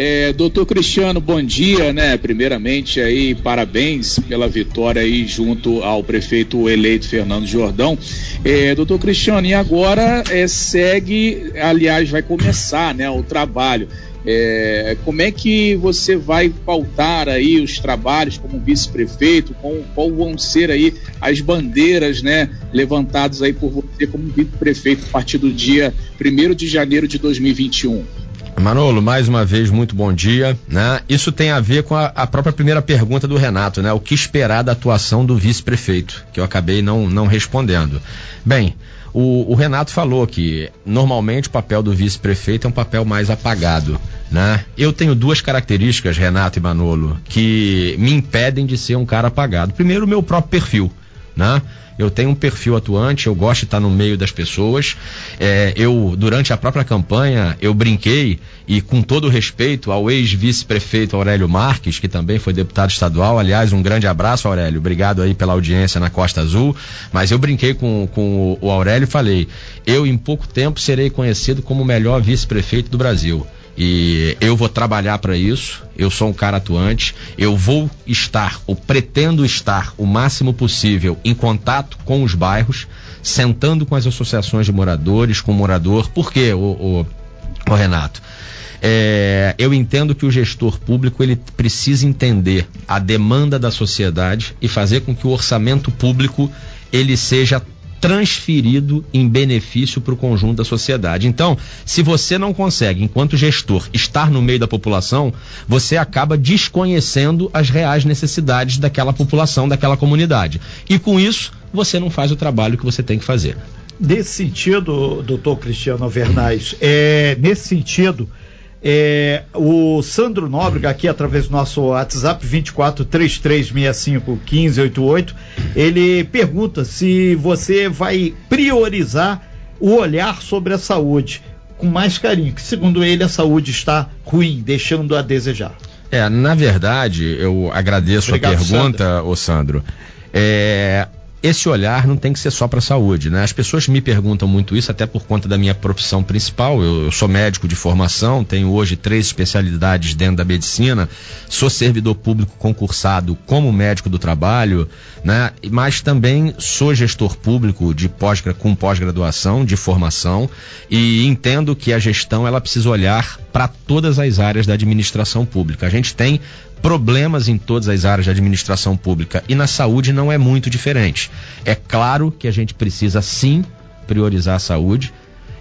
É, doutor Cristiano, bom dia, né? Primeiramente aí, parabéns pela vitória aí junto ao prefeito eleito Fernando Jordão. É, doutor Cristiano, e agora é, segue, aliás, vai começar, né, o trabalho. É, como é que você vai pautar aí os trabalhos como vice-prefeito? Qual, vão ser aí as bandeiras, né, levantadas aí por você como vice-prefeito a partir do dia 1 de janeiro de 2021? Manolo, mais uma vez, muito bom dia. Né? Isso tem a ver com a, a, própria primeira pergunta do Renato, né? O que esperar da atuação do vice-prefeito, que eu acabei não, não respondendo. Bem, o, o, Renato falou que normalmente o papel do vice-prefeito é um papel mais apagado. Né? Eu tenho duas características, Renato e Manolo, que me impedem de ser um cara apagado. Primeiro, o meu próprio perfil. Né? Eu tenho um perfil atuante, eu gosto de estar no meio das pessoas. É, eu, durante a própria campanha, eu brinquei, e com todo respeito ao ex-vice-prefeito Aurélio Marques, que também foi deputado estadual, aliás, um grande abraço, Aurélio, obrigado aí pela audiência na Costa Azul, mas eu brinquei com, com o Aurélio e falei, eu em pouco tempo serei conhecido como o melhor vice-prefeito do Brasil. E eu vou trabalhar para isso. Eu sou um cara atuante. Eu vou estar, ou pretendo estar, o máximo possível em contato com os bairros, sentando com as associações de moradores, com o morador. Por quê, o, o, o Renato? É, eu entendo que o gestor público ele precisa entender a demanda da sociedade e fazer com que o orçamento público ele seja transferido em benefício para o conjunto da sociedade. Então, se você não consegue, enquanto gestor, estar no meio da população, você acaba desconhecendo as reais necessidades daquela população, daquela comunidade. E com isso, você não faz o trabalho que você tem que fazer. Nesse sentido, doutor Cristiano Vernais, é, nesse sentido, é, o Sandro Nóbrega, aqui através do nosso WhatsApp 2433651588, ele pergunta se você vai priorizar o olhar sobre a saúde com mais carinho, que segundo ele a saúde está ruim, deixando a desejar. É, na verdade, eu agradeço Obrigado, a pergunta, Sandro. ô Sandro. É, esse olhar não tem que ser só para a saúde, né? As pessoas me perguntam muito isso, até por conta da minha profissão principal. Eu, eu, sou médico de formação, tenho hoje três especialidades dentro da medicina, sou servidor público concursado como médico do trabalho, né? Mas também sou gestor público de pós, com pós-graduação, de formação, e entendo que a gestão ela precisa olhar para todas as áreas da administração pública. A gente tem problemas em todas as áreas de administração pública e na saúde não é muito diferente. É claro que a gente precisa sim priorizar a saúde.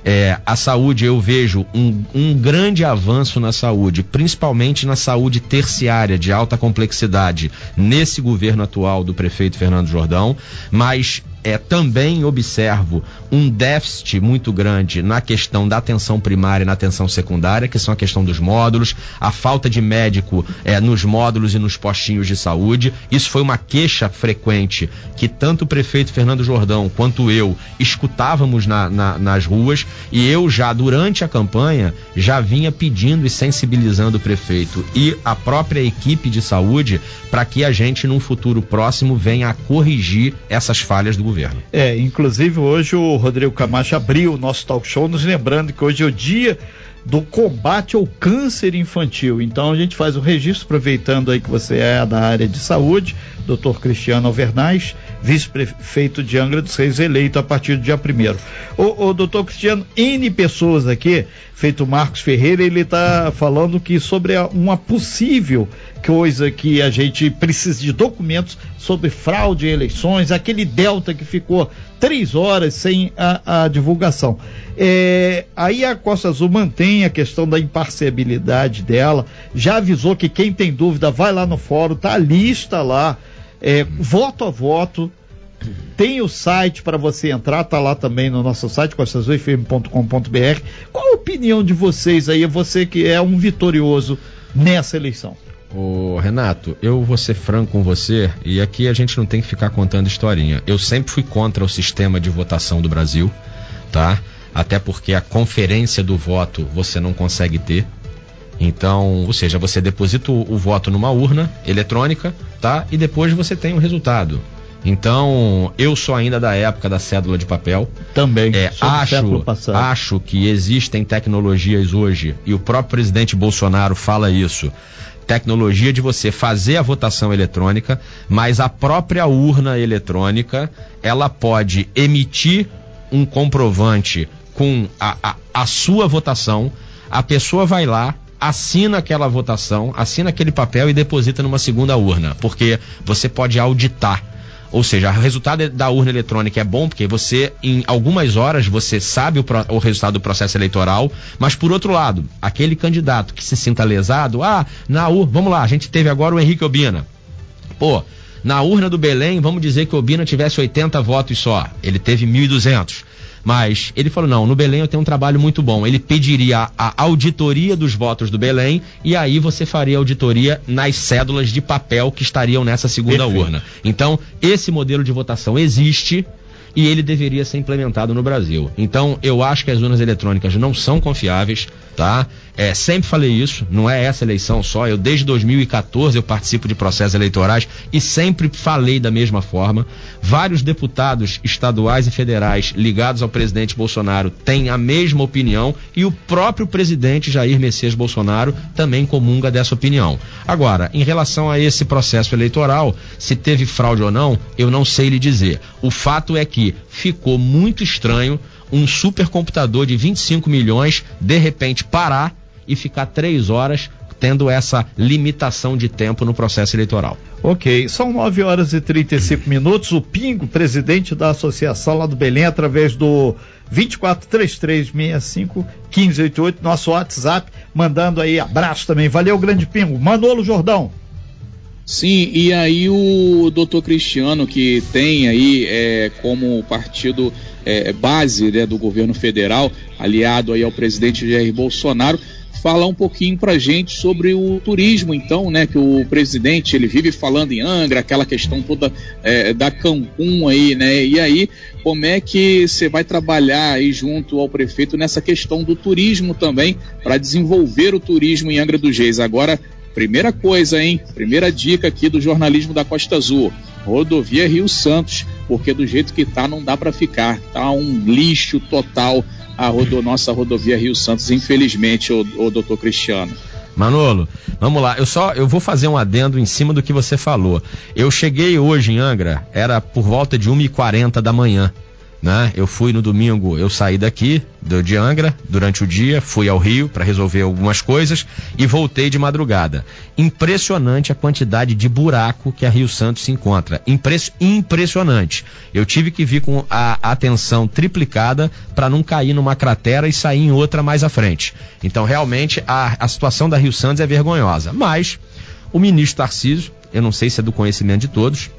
É, a saúde, eu vejo um, um grande avanço na saúde, principalmente na saúde terciária de alta complexidade, nesse governo atual do prefeito Fernando Jordão, mas é, também observo um déficit muito grande na questão da atenção primária e na atenção secundária, que são a questão dos módulos, a falta de médico é, nos módulos e nos postinhos de saúde. Isso foi uma queixa frequente que tanto o prefeito Fernando Jordão quanto eu escutávamos na, na, nas ruas e eu já durante a campanha já vinha pedindo e sensibilizando o prefeito e a própria equipe de saúde para que a gente num futuro próximo venha a corrigir essas falhas do governo. É, inclusive hoje o Rodrigo Camacho abriu o nosso talk show, nos lembrando que hoje é o dia do combate ao câncer infantil. Então a gente faz o registro, aproveitando aí que você é da área de saúde, doutor Cristiano Alvernaz, vice-prefeito de Angra dos Reis, eleito a partir do dia 1 O, o doutor Cristiano, N pessoas aqui, feito Marcos Ferreira, ele está falando que sobre uma possível coisa que a gente precisa de documentos sobre fraude em eleições, aquele delta que ficou três horas sem a, a divulgação. É, aí a Costa Azul mantém a questão da imparcialidade dela, já avisou que quem tem dúvida vai lá no fórum, tá a lista lá, é, voto a voto. Tem o site para você entrar, tá lá também no nosso site, costaazulfm.com.br. Qual a opinião de vocês aí, você que é um vitorioso nessa eleição? Ô, Renato, eu vou ser franco com você e aqui a gente não tem que ficar contando historinha. Eu sempre fui contra o sistema de votação do Brasil, tá? Até porque a conferência do voto você não consegue ter. Então, ou seja, você deposita o, o voto numa urna eletrônica, tá? E depois você tem o resultado. Então, eu sou ainda da época da cédula de papel. Também. É, acho, acho que existem tecnologias hoje, e o próprio presidente Bolsonaro fala isso. Tecnologia de você fazer a votação eletrônica, mas a própria urna eletrônica ela pode emitir um comprovante com a, a, a sua votação, a pessoa vai lá, assina aquela votação, assina aquele papel e deposita numa segunda urna, porque você pode auditar. Ou seja, o resultado da urna eletrônica é bom porque você, em algumas horas, você sabe o, o, resultado do processo eleitoral, mas por outro lado, aquele candidato que se sinta lesado, ah, na urna, vamos lá, a gente teve agora o Henrique Obina. Pô, na urna do Belém, vamos dizer que Obina tivesse 80 votos só, ele teve 1.200. Mas ele falou: não, no Belém eu tenho um trabalho muito bom. Ele pediria a auditoria dos votos do Belém e aí você faria auditoria nas cédulas de papel que estariam nessa segunda Perfeito. urna. Então, esse modelo de votação existe e ele deveria ser implementado no Brasil. Então, eu acho que as urnas eletrônicas não são confiáveis, tá? É, sempre falei isso, não é essa eleição só. Eu desde 2014 eu participo de processos eleitorais e sempre falei da mesma forma. Vários deputados estaduais e federais ligados ao presidente Bolsonaro têm a mesma opinião e o próprio presidente Jair Messias Bolsonaro também comunga dessa opinião. Agora, em relação a esse processo eleitoral, se teve fraude ou não, eu não sei lhe dizer. O fato é que ficou muito estranho um supercomputador de 25 milhões de repente parar e ficar três horas tendo essa limitação de tempo no processo eleitoral. Ok, são 9 horas e 35 minutos. O Pingo, presidente da associação lá do Belém, através do 2433651588, nosso WhatsApp, mandando aí abraço também. Valeu, grande Pingo. Manolo Jordão. Sim, e aí o doutor Cristiano, que tem aí é, como partido é, base né, do governo federal, aliado aí ao presidente Jair Bolsonaro, falar um pouquinho para gente sobre o turismo, então, né? Que o presidente ele vive falando em Angra, aquela questão toda é, da Cancún aí, né? E aí, como é que você vai trabalhar aí junto ao prefeito nessa questão do turismo também para desenvolver o turismo em Angra dos Reis? Agora, primeira coisa, hein? Primeira dica aqui do jornalismo da Costa Azul rodovia Rio Santos, porque do jeito que tá não dá para ficar, tá um lixo total a rodo, nossa rodovia Rio Santos, infelizmente, o, o doutor Cristiano. Manolo, vamos lá. Eu só eu vou fazer um adendo em cima do que você falou. Eu cheguei hoje em Angra, era por volta de 1h40 da manhã né? Eu fui no domingo, eu saí daqui, de Angra, durante o dia, fui ao Rio para resolver algumas coisas e voltei de madrugada. Impressionante a quantidade de buraco que a Rio Santos se encontra. Impress, impressionante. Eu tive que vir com a atenção triplicada para não cair numa cratera e sair em outra mais à frente. Então, realmente, a, a situação da Rio Santos é vergonhosa. Mas, o ministro Tarcísio, eu não sei se é do conhecimento de todos,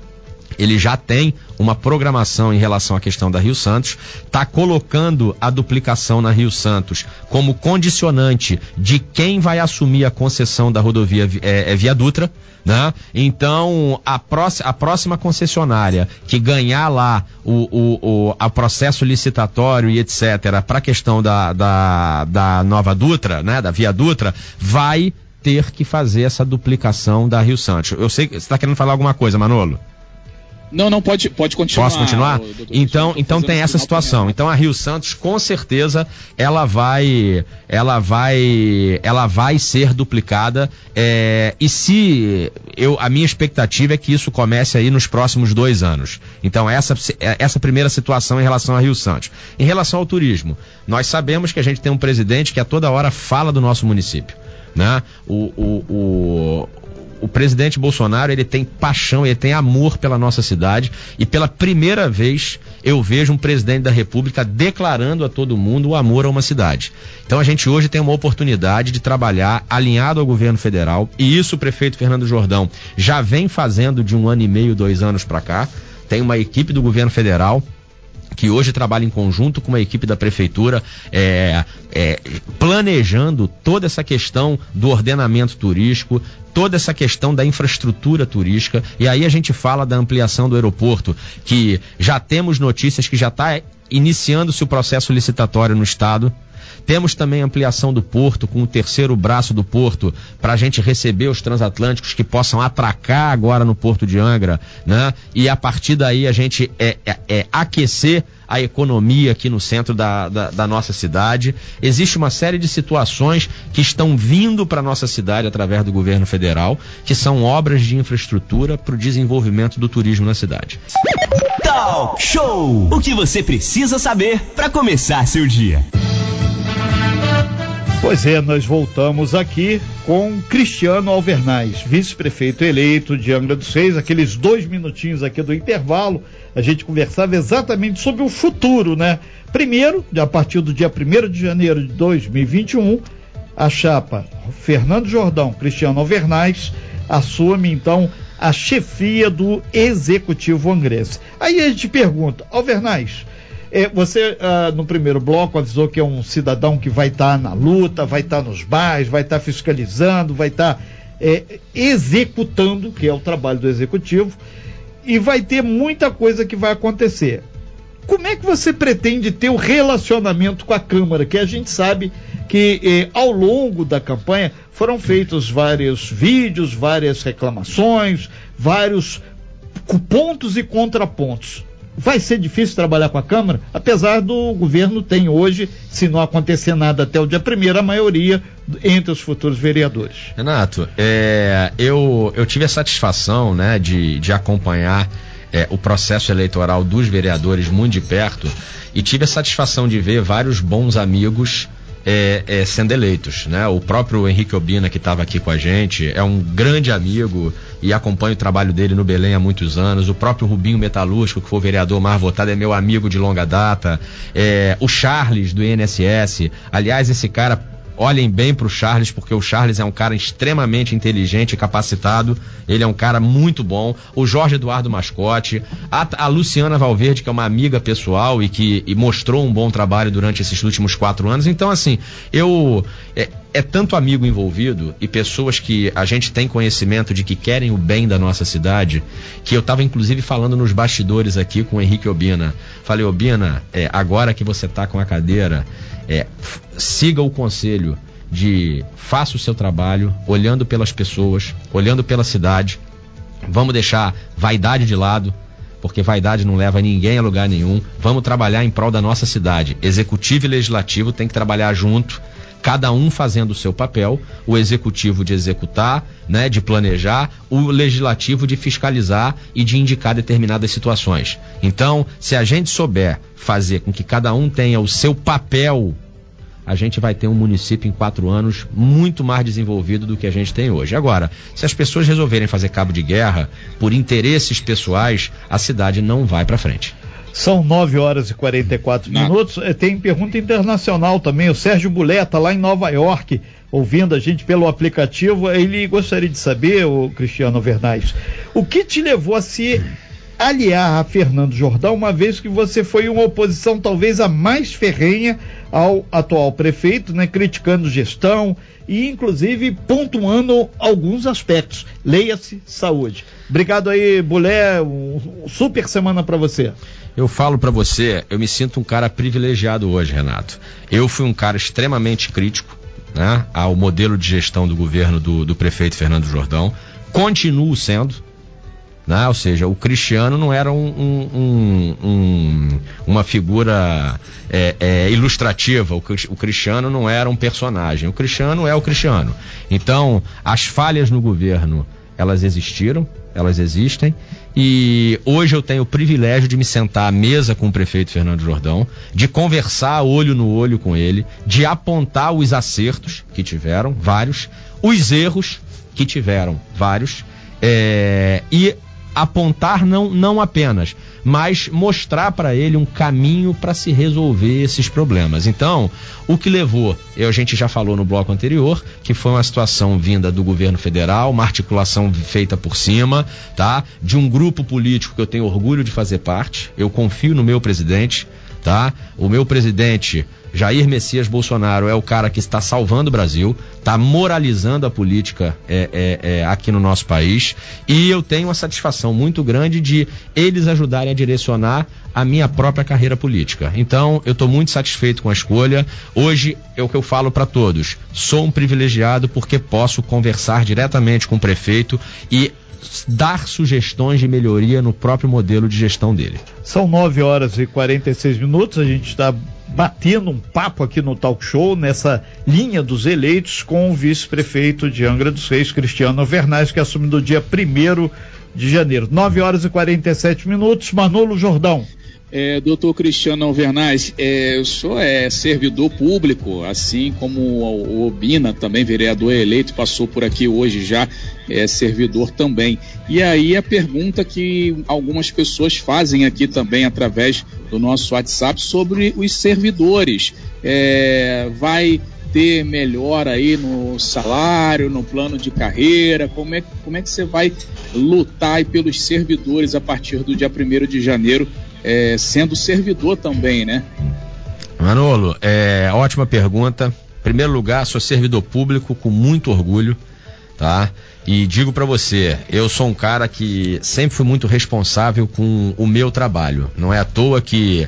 ele já tem uma programação em relação à questão da Rio Santos, está colocando a duplicação na Rio Santos como condicionante de quem vai assumir a concessão da rodovia é, é Via Dutra. Né? Então, a, próxima, a próxima concessionária que ganhar lá o, o, o processo licitatório e etc., para a questão da, da, da nova Dutra, né? da Via Dutra, vai ter que fazer essa duplicação da Rio Santos. Eu sei que você está querendo falar alguma coisa, Manolo. Não, não, pode, pode continuar. Posso continuar? Então, então tem essa situação. Então a Rio Santos, com certeza, ela vai, ela vai, ela vai ser duplicada. É, e se eu, a minha expectativa é que isso comece aí nos próximos dois anos. Então essa, essa primeira situação em relação a Rio Santos. Em relação ao turismo, nós sabemos que a gente tem um presidente que a toda hora fala do nosso município. Né? O, o, o, o presidente Bolsonaro ele tem paixão, ele tem amor pela nossa cidade e pela primeira vez eu vejo um presidente da República declarando a todo mundo o amor a uma cidade. Então a gente hoje tem uma oportunidade de trabalhar alinhado ao governo federal e isso o prefeito Fernando Jordão já vem fazendo de um ano e meio, dois anos para cá. Tem uma equipe do governo federal que hoje trabalha em conjunto com uma equipe da prefeitura, é, é, planejando toda essa questão do ordenamento turístico, toda essa questão da infraestrutura turística. E aí a gente fala da ampliação do aeroporto, que já temos notícias que já está iniciando-se o processo licitatório no estado Temos também ampliação do porto, com o terceiro braço do porto, para a gente receber os transatlânticos que possam atracar agora no porto de Angra, né? E a partir daí a gente é, é, é aquecer a economia aqui no centro da, da, da, nossa cidade. Existe uma série de situações que estão vindo para nossa cidade através do governo federal, que são obras de infraestrutura para o desenvolvimento do turismo na cidade. Talk Show! O que você precisa saber para começar seu dia. Pois é, nós voltamos aqui com Cristiano Alvernais, vice-prefeito eleito de Angra dos Reis, aqueles dois minutinhos aqui do intervalo, a gente conversava exatamente sobre o futuro, né? Primeiro, a partir do dia 1 de janeiro de 2021, a chapa Fernando Jordão, Cristiano Alvernais, assume então a chefia do Executivo Angrense. Aí a gente pergunta, Alvernais, é, você, ah, no primeiro bloco, avisou que é um cidadão que vai estar tá na luta, vai estar tá nos bairros, vai estar tá fiscalizando, vai estar é, executando, que é o trabalho do executivo, e vai ter muita coisa que vai acontecer. Como é que você pretende ter o relacionamento com a Câmara? Que a gente sabe que eh, ao longo da campanha foram feitos vários vídeos, várias reclamações, vários pontos e contrapontos. Vai ser difícil trabalhar com a Câmara, apesar do governo tem hoje, se não acontecer nada até o dia primeiro, a maioria entre os futuros vereadores. Renato, é, eu, eu tive a satisfação né, de, de acompanhar é, o processo eleitoral dos vereadores muito de perto e tive a satisfação de ver vários bons amigos é, é, sendo eleitos. Né? O próprio Henrique Obina, que estava aqui com a gente, é um grande amigo e acompanho o trabalho dele no Belém há muitos anos. O próprio Rubinho Metalúrgico, que foi vereador mais votado, é meu amigo de longa data. É, o Charles, do INSS. Aliás, esse cara olhem bem para o Charles, porque o Charles é um cara extremamente inteligente e capacitado. Ele é um cara muito bom. O Jorge Eduardo Mascote, a, a Luciana Valverde, que é uma amiga pessoal e que e mostrou um bom trabalho durante esses últimos quatro anos. Então, assim, eu. É, é tanto amigo envolvido e pessoas que a gente tem conhecimento de que querem o bem da nossa cidade, que eu estava inclusive falando nos bastidores aqui com o Henrique Obina. Falei, Obina, é, agora que você está com a cadeira, é, siga o conselho de faça o seu trabalho, olhando pelas pessoas, olhando pela cidade. Vamos deixar vaidade de lado, porque vaidade não leva ninguém a lugar nenhum. Vamos trabalhar em prol da nossa cidade. Executivo e legislativo tem que trabalhar junto cada um fazendo o seu papel, o executivo de executar, né, de planejar, o legislativo de fiscalizar e de indicar determinadas situações. Então, se a gente souber fazer com que cada um tenha o seu papel a gente vai ter um município em quatro anos muito mais desenvolvido do que a gente tem hoje. Agora, se as pessoas resolverem fazer cabo de guerra por interesses pessoais, a cidade não vai para frente. São 9 horas e 44 Não. minutos. Eh, tem pergunta internacional também. O Sérgio Buleta, lá em Nova York, ouvindo a gente pelo aplicativo, ele gostaria de saber, o Cristiano Vernais, o que te levou a se aliar a Fernando Jordão, uma vez que você foi uma oposição talvez a mais ferrenha ao atual prefeito, né, criticando gestão e inclusive pontuando alguns aspectos. Leia-se saúde. Obrigado aí, Bulé, um super semana para você. Eu falo para você, eu me sinto um cara privilegiado hoje, Renato. Eu fui um cara extremamente crítico né, ao modelo de gestão do governo do, do prefeito Fernando Jordão. Continuo sendo. Né? Ou seja, o Cristiano não era um, um, um, uma figura é, é, ilustrativa, o, o Cristiano não era um personagem, o Cristiano é o Cristiano. Então, as falhas no governo, elas existiram, elas existem, e hoje eu tenho o privilégio de me sentar à mesa com o prefeito Fernando Jordão, de conversar olho no olho com ele, de apontar os acertos que tiveram, vários, os erros que tiveram, vários, é, e apontar não, não apenas, mas mostrar para ele um caminho para se resolver esses problemas. Então, o que levou, a gente já falou no bloco anterior, que foi uma situação vinda do governo federal, uma articulação feita por cima, tá? De um grupo político que eu tenho orgulho de fazer parte. Eu confio no meu presidente, tá? O meu presidente Jair Messias Bolsonaro é o cara que está salvando o Brasil, está moralizando a política é, é, é, aqui no nosso país e eu tenho uma satisfação muito grande de eles ajudarem a direcionar a minha própria carreira política. Então, eu estou muito satisfeito com a escolha. Hoje é o que eu falo para todos. Sou um privilegiado porque posso conversar diretamente com o prefeito e dar sugestões de melhoria no próprio modelo de gestão dele. São 9 horas e 46 minutos, a gente está batendo um papo aqui no talk show, nessa linha dos eleitos, com o vice-prefeito de Angra dos Reis, Cristiano Vernais, que assume no dia 1 de janeiro. 9 horas e 47 minutos, Manolo Jordão. É, doutor Cristiano Alvernaz, é, o senhor é servidor público, assim como o Obina, também vereador eleito, passou por aqui hoje já, é servidor também. E aí a pergunta que algumas pessoas fazem aqui também através do nosso WhatsApp sobre os servidores. É, vai ter melhor aí no salário, no plano de carreira? Como é, como é que você vai lutar pelos servidores a partir do dia 1 de janeiro é, sendo servidor também, né? Manolo, é, ótima pergunta. Em primeiro lugar, sou servidor público com muito orgulho, tá? E digo para você, eu sou um cara que sempre fui muito responsável com o meu trabalho. Não é à toa que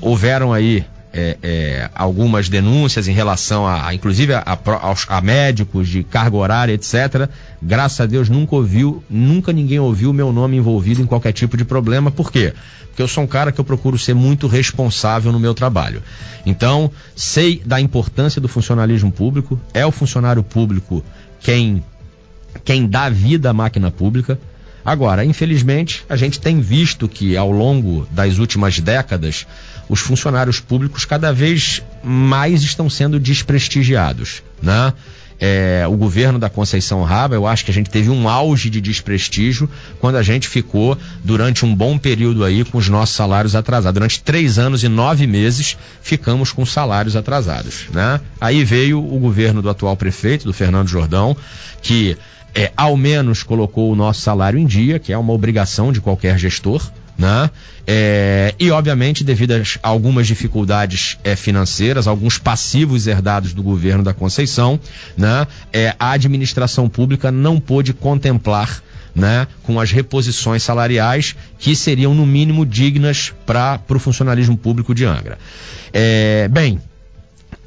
houveram aí é, é, algumas denúncias em relação a, a inclusive a, a, a, médicos de carga horária, etc. Graças a Deus nunca ouviu, nunca ninguém ouviu meu nome envolvido em qualquer tipo de problema. Por quê? Porque eu sou um cara que eu procuro ser muito responsável no meu trabalho. Então, sei da importância do funcionalismo público, é o funcionário público quem, quem dá vida à máquina pública. Agora, infelizmente, a gente tem visto que ao longo das últimas décadas os funcionários públicos cada vez mais estão sendo desprestigiados, né? É, o governo da Conceição Raba, eu acho que a gente teve um auge de desprestígio quando a gente ficou durante um bom período aí com os nossos salários atrasados. Durante três anos e nove meses ficamos com salários atrasados, né? Aí veio o governo do atual prefeito, do Fernando Jordão, que é, ao menos colocou o nosso salário em dia, que é uma obrigação de qualquer gestor, né? É, e obviamente devido a algumas dificuldades é, financeiras, alguns passivos herdados do governo da Conceição, né? É, a administração pública não pôde contemplar né, com as reposições salariais que seriam no mínimo dignas para o funcionalismo público de Angra. É, bem,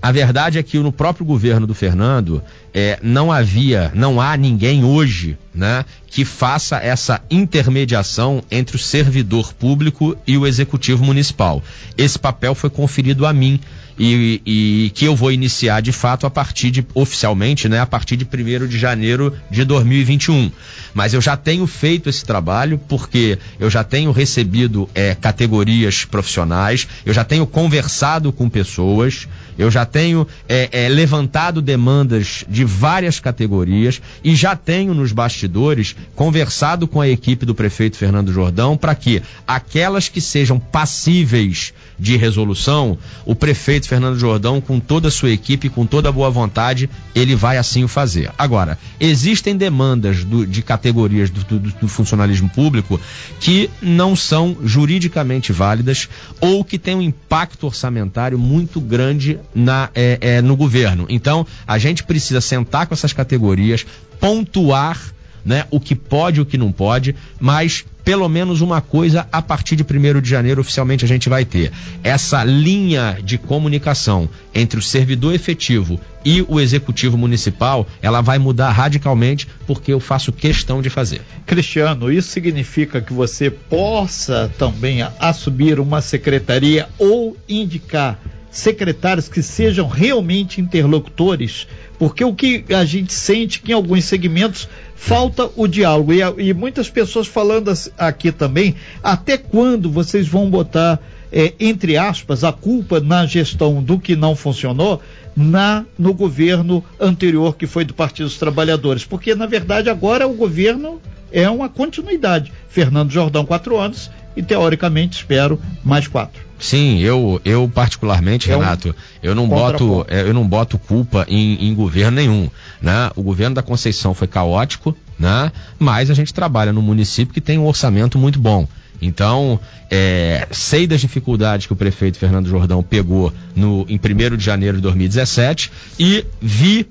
a verdade é que no próprio governo do Fernando é, não havia, não há ninguém hoje, né, que faça essa intermediação entre o servidor público e o executivo municipal. Esse papel foi conferido a mim e, e, que eu vou iniciar de fato a partir de, oficialmente, né, a partir de 1 de janeiro de 2021. Mas eu já tenho feito esse trabalho porque eu já tenho recebido é, categorias profissionais, eu já tenho conversado com pessoas, eu já tenho é, é, levantado demandas de várias categorias e já tenho nos bastidores conversado com a equipe do prefeito Fernando Jordão para que aquelas que sejam passíveis de resolução, o prefeito Fernando Jordão, com toda a sua equipe, com toda a boa vontade, ele vai assim o fazer. Agora, existem demandas do, de categorias do, do, do, funcionalismo público que não são juridicamente válidas ou que têm um impacto orçamentário muito grande na, é, é, no governo. Então, a gente precisa sentar com essas categorias, pontuar né, o que pode e o que não pode, mas pelo menos uma coisa a partir de 1 de janeiro oficialmente a gente vai ter. Essa linha de comunicação entre o servidor efetivo e o executivo municipal, ela vai mudar radicalmente porque eu faço questão de fazer. Cristiano, isso significa que você possa também assumir uma secretaria ou indicar secretários que sejam realmente interlocutores, porque o que a gente sente que em alguns segmentos falta o diálogo. E, e muitas pessoas falando aqui também, até quando vocês vão botar, é, entre aspas, a culpa na gestão do que não funcionou? na no governo anterior que foi do Partido dos Trabalhadores, porque na verdade agora o governo é uma continuidade. Fernando Jordão quatro anos e teoricamente espero mais quatro. Sim, eu, eu particularmente, é um Renato, eu não boto, é, eu não boto culpa em, em, governo nenhum, né? O governo da Conceição foi caótico, né? Mas a gente trabalha num município que tem um orçamento muito bom. Então, é, sei das dificuldades que o prefeito Fernando Jordão pegou no, em 1 de janeiro de 2017 e vi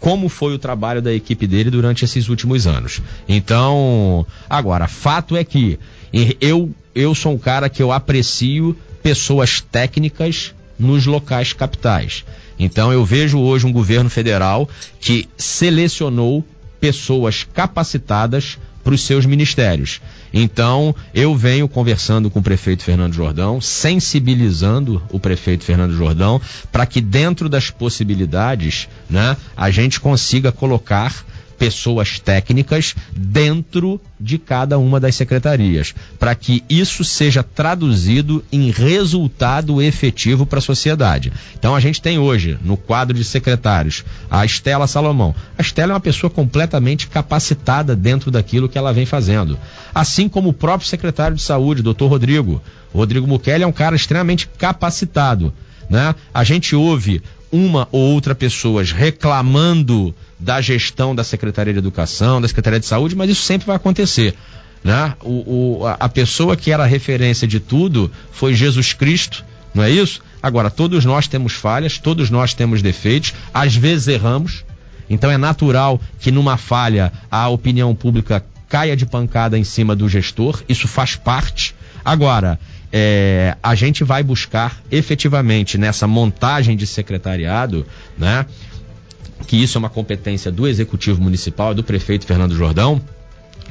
como foi o trabalho da equipe dele durante esses últimos anos. Então, agora, fato é que eu, eu sou um cara que eu aprecio pessoas técnicas nos locais capitais. Então eu vejo hoje um governo federal que selecionou pessoas capacitadas para os seus ministérios. Então, eu venho conversando com o prefeito Fernando Jordão, sensibilizando o prefeito Fernando Jordão, para que dentro das possibilidades, né, a gente consiga colocar pessoas técnicas dentro de cada uma das secretarias, para que isso seja traduzido em resultado efetivo para a sociedade. Então a gente tem hoje, no quadro de secretários, a Estela Salomão. A Estela é uma pessoa completamente capacitada dentro daquilo que ela vem fazendo. Assim como o próprio secretário de saúde, doutor Rodrigo. Rodrigo Mukele é um cara extremamente capacitado. Né? A gente ouve uma ou outra pessoas reclamando da gestão da Secretaria de Educação, da Secretaria de Saúde, mas isso sempre vai acontecer. Né? O, o, a pessoa que era a referência de tudo foi Jesus Cristo, não é isso? Agora, todos nós temos falhas, todos nós temos defeitos, às vezes erramos, então é natural que numa falha a opinião pública caia de pancada em cima do gestor, isso faz parte. Agora, é, a gente vai buscar efetivamente nessa montagem de secretariado, né? Que isso é uma competência do executivo municipal, do prefeito Fernando Jordão,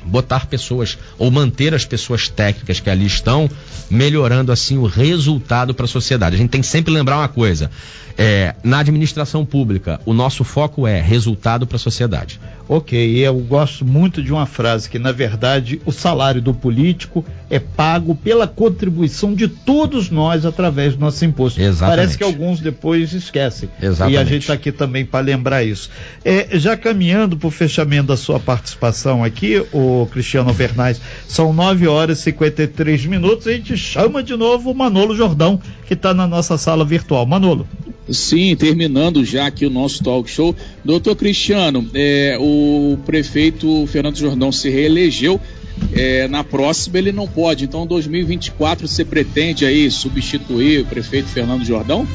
botar pessoas ou manter as pessoas técnicas que ali estão, melhorando assim o resultado para a sociedade. A gente tem que sempre lembrar uma coisa: é, na administração pública, o nosso foco é resultado para a sociedade. Ok, eu gosto muito de uma frase que, na verdade, o salário do político é pago pela contribuição de todos nós através do nosso imposto. Exatamente. Parece que alguns depois esquecem. Exatamente. E a gente está aqui também para lembrar isso. É, já caminhando para o fechamento da sua participação aqui, o Cristiano Bernais, são 9 horas e 53 minutos. A gente chama de novo o Manolo Jordão, que está na nossa sala virtual. Manolo. Sim, terminando já aqui o nosso talk show. Doutor Cristiano, é, o prefeito Fernando Jordão se reelegeu. É, na próxima ele não pode. Então, 2024 você pretende aí substituir o prefeito Fernando Jordão?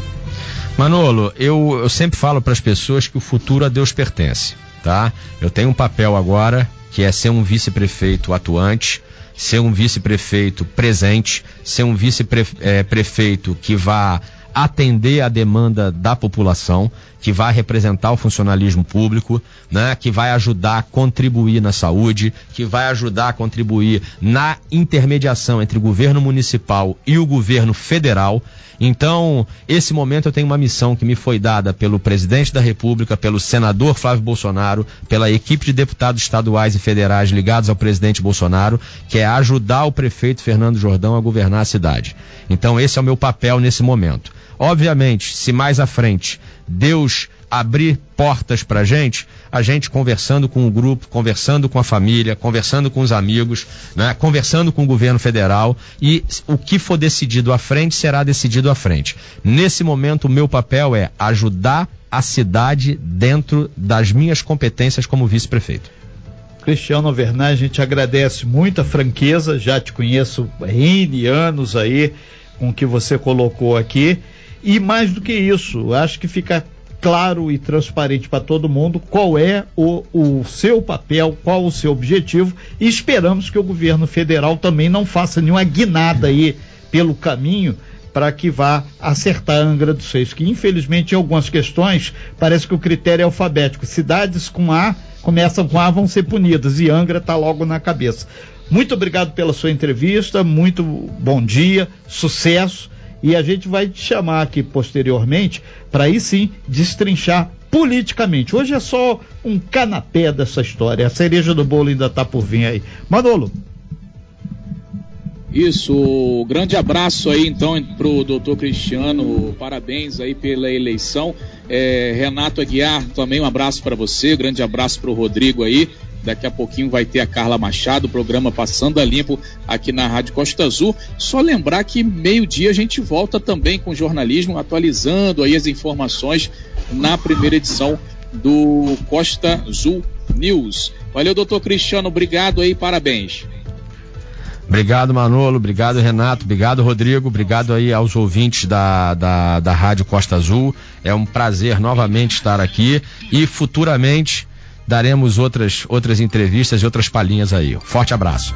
Manolo, eu, eu sempre falo para as pessoas que o futuro a Deus pertence, tá? Eu tenho um papel agora que é ser um vice-prefeito atuante, ser um vice-prefeito presente, ser um vice-prefeito é, que vá atender a demanda da população, que vai representar o funcionalismo público, né, que vai ajudar a contribuir na saúde, que vai ajudar a contribuir na intermediação entre o governo municipal e o governo federal. Então, esse momento eu tenho uma missão que me foi dada pelo presidente da República, pelo senador Flávio Bolsonaro, pela equipe de deputados estaduais e federais ligados ao presidente Bolsonaro, que é ajudar o prefeito Fernando Jordão a governar a cidade. Então, esse é o meu papel nesse momento. Obviamente, se mais à frente Deus abrir portas para gente, a gente conversando com o grupo, conversando com a família, conversando com os amigos, né, conversando com o governo federal e o que for decidido à frente será decidido à frente. Nesse momento, o meu papel é ajudar a cidade dentro das minhas competências como vice-prefeito. Cristiano Vernay, a gente agradece muita franqueza, já te conheço N anos aí com o que você colocou aqui e mais do que isso, acho que fica claro e transparente para todo mundo qual é o, o seu papel, qual o seu objetivo e esperamos que o governo federal também não faça nenhuma guinada aí pelo caminho para que vá acertar a Angra dos Seis, que infelizmente em algumas questões parece que o critério é alfabético. Cidades com A começam com A vão ser punidas e Angra está logo na cabeça. Muito obrigado pela sua entrevista, muito bom dia, sucesso e a gente vai te chamar aqui posteriormente para aí sim destrinchar politicamente. Hoje é só um canapé dessa história. A cereja do bolo ainda está por vir aí. Manolo. Isso, grande abraço aí então pro doutor Cristiano, parabéns aí pela eleição. É, Renato Aguiar, também um abraço para você, grande abraço pro Rodrigo aí. Daqui a pouquinho vai ter a Carla Machado, o programa Passando a Limpo aqui na Rádio Costa Azul. Só lembrar que meio-dia a gente volta também com jornalismo, atualizando aí as informações na primeira edição do Costa Azul News. Valeu, doutor Cristiano, obrigado aí, parabéns. Obrigado, Manolo. Obrigado, Renato. Obrigado, Rodrigo. Obrigado aí aos ouvintes da, da, da Rádio Costa Azul. É um prazer novamente estar aqui e futuramente daremos outras, outras entrevistas e outras palhinhas aí. Forte abraço.